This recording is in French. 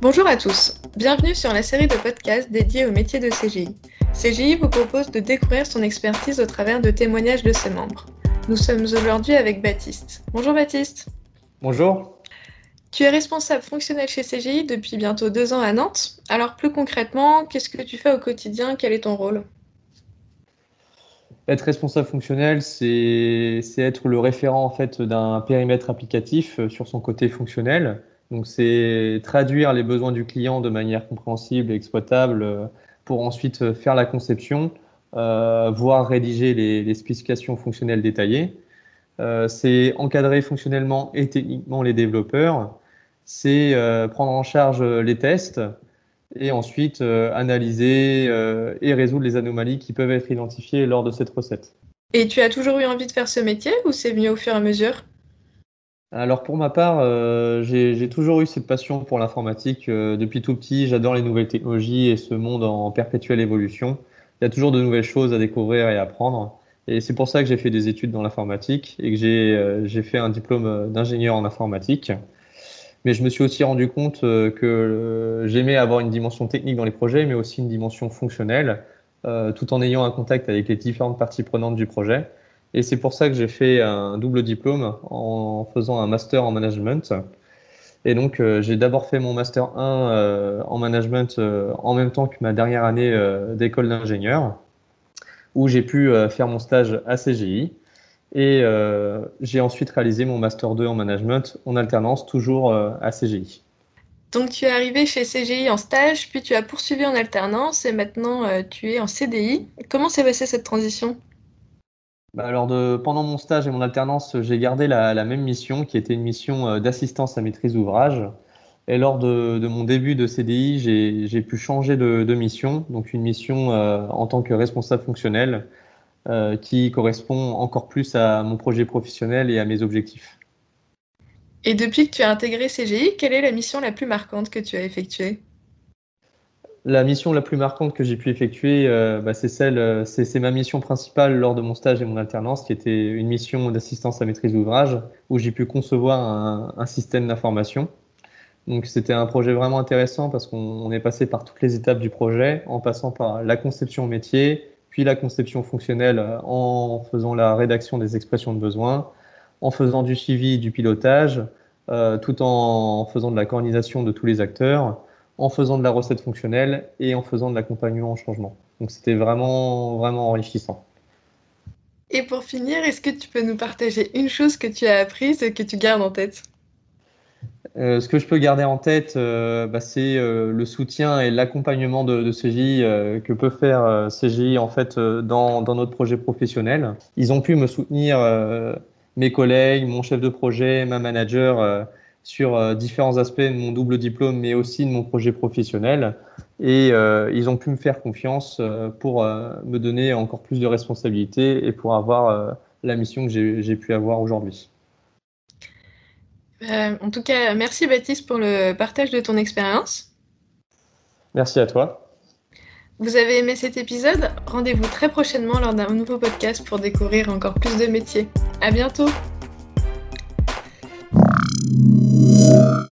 Bonjour à tous, bienvenue sur la série de podcasts dédiée au métier de CGI. CGI vous propose de découvrir son expertise au travers de témoignages de ses membres. Nous sommes aujourd'hui avec Baptiste. Bonjour Baptiste. Bonjour. Tu es responsable fonctionnel chez CGI depuis bientôt deux ans à Nantes. Alors plus concrètement, qu'est-ce que tu fais au quotidien? Quel est ton rôle? Être responsable fonctionnel, c'est être le référent en fait d'un périmètre applicatif euh, sur son côté fonctionnel. Donc c'est traduire les besoins du client de manière compréhensible et exploitable euh, pour ensuite euh, faire la conception, voire rédiger les, spécifications fonctionnelles détaillées. c'est encadrer fonctionnellement et techniquement les développeurs c'est euh, prendre en charge euh, les tests et ensuite euh, analyser et résoudre les anomalies qui peuvent être identifiées lors de cette recette. Et tu as toujours eu envie de faire ce métier ou c'est venu au fur et à mesure? Alors pour ma part, j'ai toujours eu cette passion pour l'informatique. depuis tout petit, j'adore les nouvelles technologies et ce monde en perpétuelle évolution. Il y a toujours de nouvelles choses à découvrir et à apprendre. Et c'est pour ça que j'ai fait des études dans l'informatique et que j'ai fait un diplôme d'ingénieur en informatique. Mais je me suis aussi rendu compte euh, que euh, j'aimais avoir une dimension technique dans les projets, mais aussi une dimension fonctionnelle, euh, tout en ayant un contact avec les différentes parties prenantes du projet. Et c'est pour ça que j'ai fait un double diplôme en faisant un master en management. Et donc, j'ai d'abord fait mon master 1 en management en même temps que ma dernière année d'école d'ingénieur, où j'ai pu faire mon stage à CGI. Et euh, j'ai ensuite réalisé mon Master 2 en management en alternance, toujours euh, à CGI. Donc tu es arrivé chez CGI en stage, puis tu as poursuivi en alternance et maintenant euh, tu es en CDI. Comment s'est passée cette transition? Bah pendant mon stage et mon alternance, j'ai gardé la, même mission qui était une mission d'assistance à maîtrise d'ouvrage. Et lors de, mon début de CDI, j'ai pu changer de, mission, donc une mission en tant que responsable fonctionnel euh, qui correspond encore plus à mon projet professionnel et à mes objectifs. Et depuis que tu as intégré CGI, quelle est la mission la plus marquante que tu as effectuée? La mission la plus marquante que j'ai pu effectuer, euh, bah, c'est celle, euh, c'est ma mission principale lors de mon stage et mon alternance, qui était une mission d'assistance à maîtrise d'ouvrage, où j'ai pu concevoir un, système d'information. Donc c'était un projet vraiment intéressant parce qu'on est passé par toutes les étapes du projet, en passant par la conception métier, puis la conception fonctionnelle euh, en faisant la rédaction des expressions de besoin, en faisant du suivi du pilotage, tout en faisant de la coordination de tous les acteurs, en faisant de la recette fonctionnelle et en faisant de l'accompagnement en changement. Donc c'était vraiment, vraiment enrichissant. Et pour finir, est-ce que tu peux nous partager une chose que tu as apprise et que tu gardes en tête? Euh, ce que je peux garder en tête, euh, bah, c'est euh, le soutien et l'accompagnement de, de, CGI que peut faire CGI en fait dans, dans, notre projet professionnel. Ils ont pu me soutenir, mes collègues, mon chef de projet, ma manager, sur différents aspects de mon double diplôme, mais aussi de mon projet professionnel. Et ils ont pu me faire confiance pour me donner encore plus de responsabilités et pour avoir la mission que j'ai pu avoir aujourd'hui. Euh, en tout cas, merci Baptiste pour le partage de ton expérience. Merci à toi. Vous avez aimé cet épisode? Rendez-vous très prochainement lors d'un nouveau podcast pour découvrir encore plus de métiers. À bientôt